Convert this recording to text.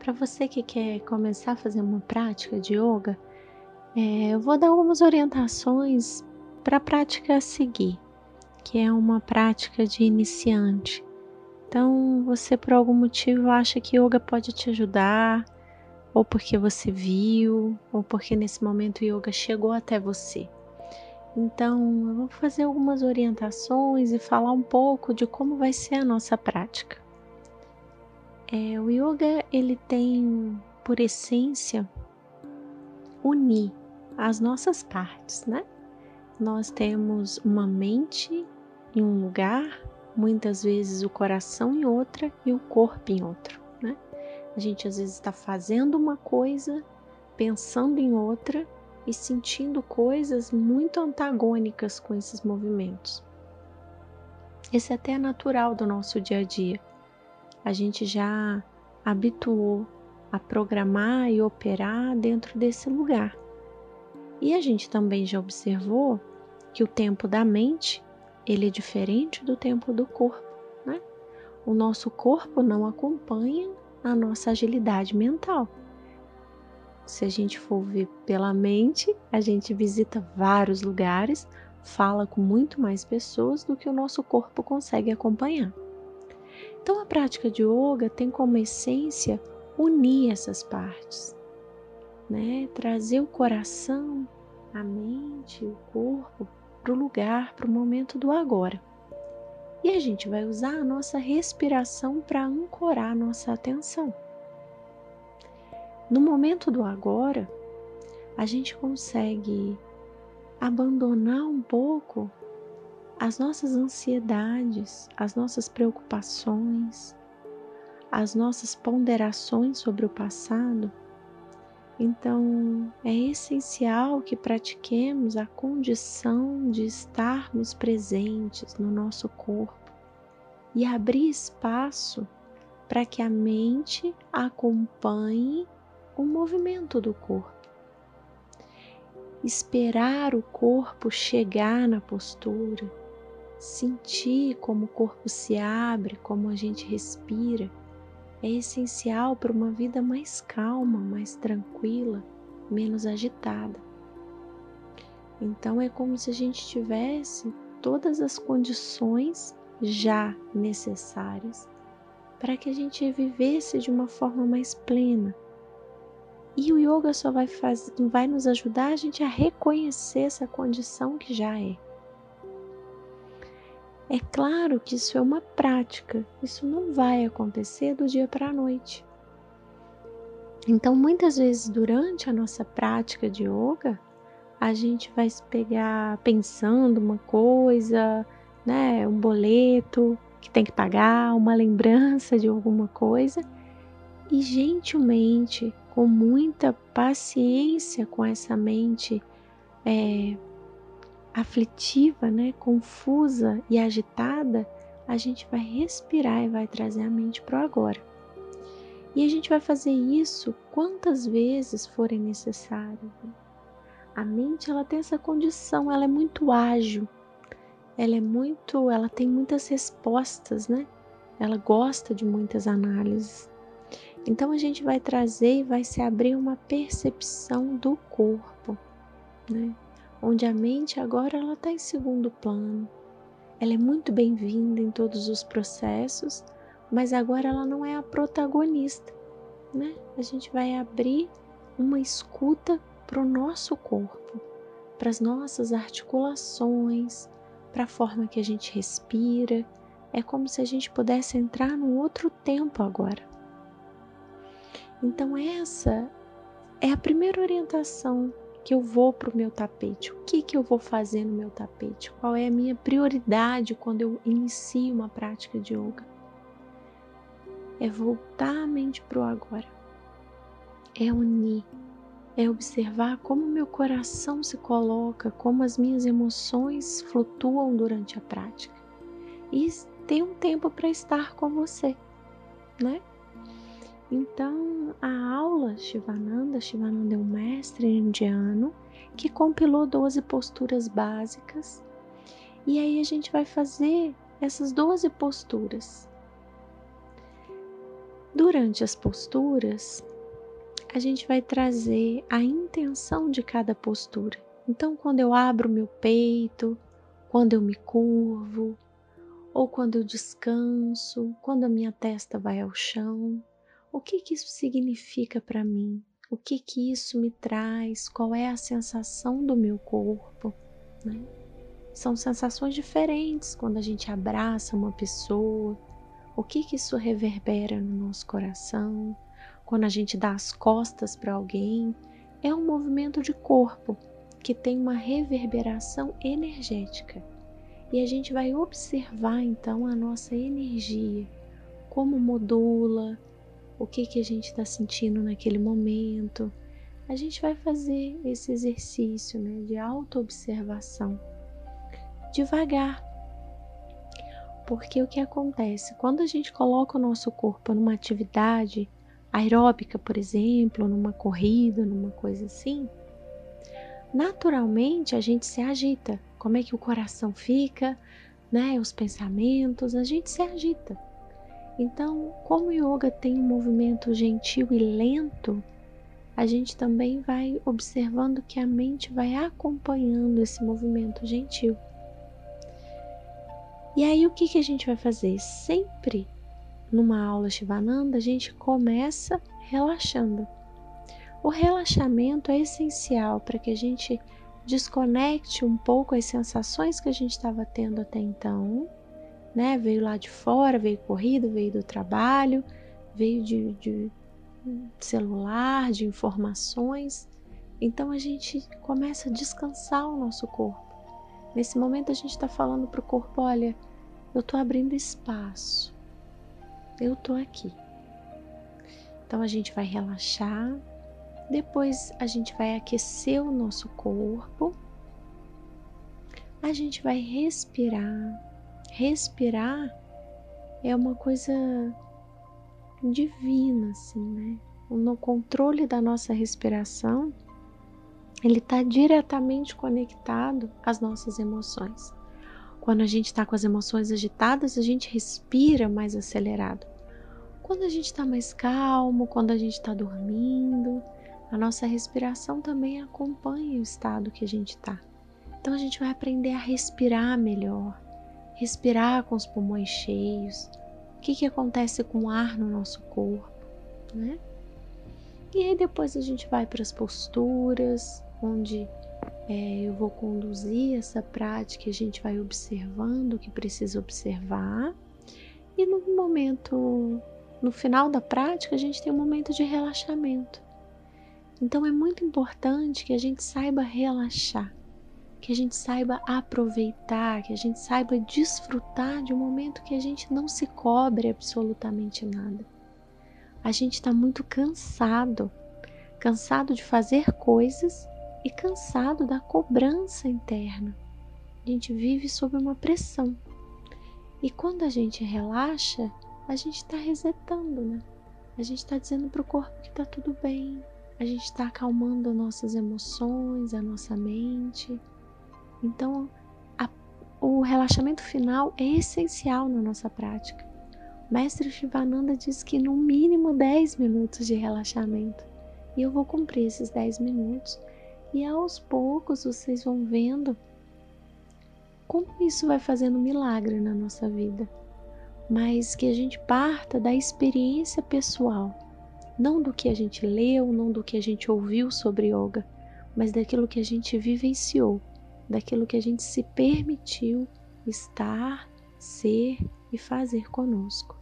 para você que quer começar a fazer uma prática de yoga, é, eu vou dar algumas orientações para a prática a seguir, que é uma prática de iniciante. Então, você por algum motivo acha que yoga pode te ajudar, ou porque você viu, ou porque nesse momento o yoga chegou até você. Então, eu vou fazer algumas orientações e falar um pouco de como vai ser a nossa prática. É, o yoga ele tem por essência unir as nossas partes, né? Nós temos uma mente em um lugar, muitas vezes o coração em outra e o corpo em outro, né? A gente às vezes está fazendo uma coisa, pensando em outra e sentindo coisas muito antagônicas com esses movimentos. Esse até é natural do nosso dia a dia a gente já habituou a programar e operar dentro desse lugar. E a gente também já observou que o tempo da mente ele é diferente do tempo do corpo, né? O nosso corpo não acompanha a nossa agilidade mental. Se a gente for ver pela mente, a gente visita vários lugares, fala com muito mais pessoas do que o nosso corpo consegue acompanhar. Então, a prática de yoga tem como essência unir essas partes, né? Trazer o coração, a mente, o corpo para o lugar, para o momento do agora. E a gente vai usar a nossa respiração para ancorar a nossa atenção. No momento do agora, a gente consegue abandonar um pouco as nossas ansiedades, as nossas preocupações, as nossas ponderações sobre o passado. Então, é essencial que pratiquemos a condição de estarmos presentes no nosso corpo e abrir espaço para que a mente acompanhe o movimento do corpo. Esperar o corpo chegar na postura, sentir como o corpo se abre, como a gente respira, é essencial para uma vida mais calma, mais tranquila, menos agitada. Então é como se a gente tivesse todas as condições já necessárias para que a gente vivesse de uma forma mais plena. E o yoga só vai, fazer, vai nos ajudar a gente a reconhecer essa condição que já é. É claro que isso é uma prática, isso não vai acontecer do dia para a noite. Então, muitas vezes durante a nossa prática de yoga, a gente vai se pegar pensando uma coisa, né, um boleto que tem que pagar, uma lembrança de alguma coisa, e gentilmente, com muita paciência com essa mente é, aflitiva, né, confusa e agitada, a gente vai respirar e vai trazer a mente para o agora. E a gente vai fazer isso quantas vezes forem necessárias. Né? A mente ela tem essa condição, ela é muito ágil, ela é muito, ela tem muitas respostas, né? Ela gosta de muitas análises. Então a gente vai trazer e vai se abrir uma percepção do corpo, né? Onde a mente agora ela está em segundo plano. Ela é muito bem-vinda em todos os processos, mas agora ela não é a protagonista, né? A gente vai abrir uma escuta para o nosso corpo, para as nossas articulações, para a forma que a gente respira. É como se a gente pudesse entrar num outro tempo agora. Então, essa é a primeira orientação que eu vou para o meu tapete? O que, que eu vou fazer no meu tapete? Qual é a minha prioridade quando eu inicio uma prática de yoga? É voltar a mente para o agora, é unir, é observar como meu coração se coloca, como as minhas emoções flutuam durante a prática e ter um tempo para estar com você, né? Então, a aula Shivananda, Shivananda é um mestre indiano que compilou 12 posturas básicas. E aí a gente vai fazer essas 12 posturas. Durante as posturas, a gente vai trazer a intenção de cada postura. Então, quando eu abro meu peito, quando eu me curvo, ou quando eu descanso, quando a minha testa vai ao chão, o que que isso significa para mim? O que que isso me traz? Qual é a sensação do meu corpo? Né? São sensações diferentes quando a gente abraça uma pessoa. O que que isso reverbera no nosso coração? Quando a gente dá as costas para alguém, é um movimento de corpo que tem uma reverberação energética. E a gente vai observar então a nossa energia, como modula, o que, que a gente está sentindo naquele momento. A gente vai fazer esse exercício né, de autoobservação devagar. Porque o que acontece? Quando a gente coloca o nosso corpo numa atividade aeróbica, por exemplo, numa corrida, numa coisa assim, naturalmente a gente se agita. Como é que o coração fica, né? Os pensamentos, a gente se agita. Então, como o yoga tem um movimento gentil e lento, a gente também vai observando que a mente vai acompanhando esse movimento gentil. E aí o que, que a gente vai fazer? Sempre numa aula Shivananda, a gente começa relaxando. O relaxamento é essencial para que a gente desconecte um pouco as sensações que a gente estava tendo até então, né? Veio lá de fora, veio corrido, veio do trabalho, veio de, de celular, de informações. Então a gente começa a descansar o nosso corpo. Nesse momento a gente está falando para o corpo: olha, eu estou abrindo espaço eu tô aqui. Então a gente vai relaxar, depois a gente vai aquecer o nosso corpo, a gente vai respirar. Respirar é uma coisa divina, assim, né? No controle da nossa respiração, ele está diretamente conectado às nossas emoções. Quando a gente está com as emoções agitadas, a gente respira mais acelerado. Quando a gente está mais calmo, quando a gente está dormindo, a nossa respiração também acompanha o estado que a gente está. Então a gente vai aprender a respirar melhor, respirar com os pulmões cheios. O que, que acontece com o ar no nosso corpo, né? E aí depois a gente vai para as posturas, onde é, eu vou conduzir essa prática, a gente vai observando o que precisa observar, e no momento, no final da prática, a gente tem um momento de relaxamento. Então é muito importante que a gente saiba relaxar, que a gente saiba aproveitar, que a gente saiba desfrutar de um momento que a gente não se cobre absolutamente nada. A gente está muito cansado, cansado de fazer coisas e cansado da cobrança interna. A gente vive sob uma pressão. E quando a gente relaxa, a gente está resetando, né? A gente está dizendo para o corpo que está tudo bem, a gente está acalmando as nossas emoções, a nossa mente. Então, a, o relaxamento final é essencial na nossa prática. O mestre Shivananda diz que no mínimo 10 minutos de relaxamento. E eu vou cumprir esses 10 minutos e aos poucos vocês vão vendo como isso vai fazendo milagre na nossa vida. Mas que a gente parta da experiência pessoal, não do que a gente leu, não do que a gente ouviu sobre yoga, mas daquilo que a gente vivenciou, daquilo que a gente se permitiu estar, ser e fazer conosco.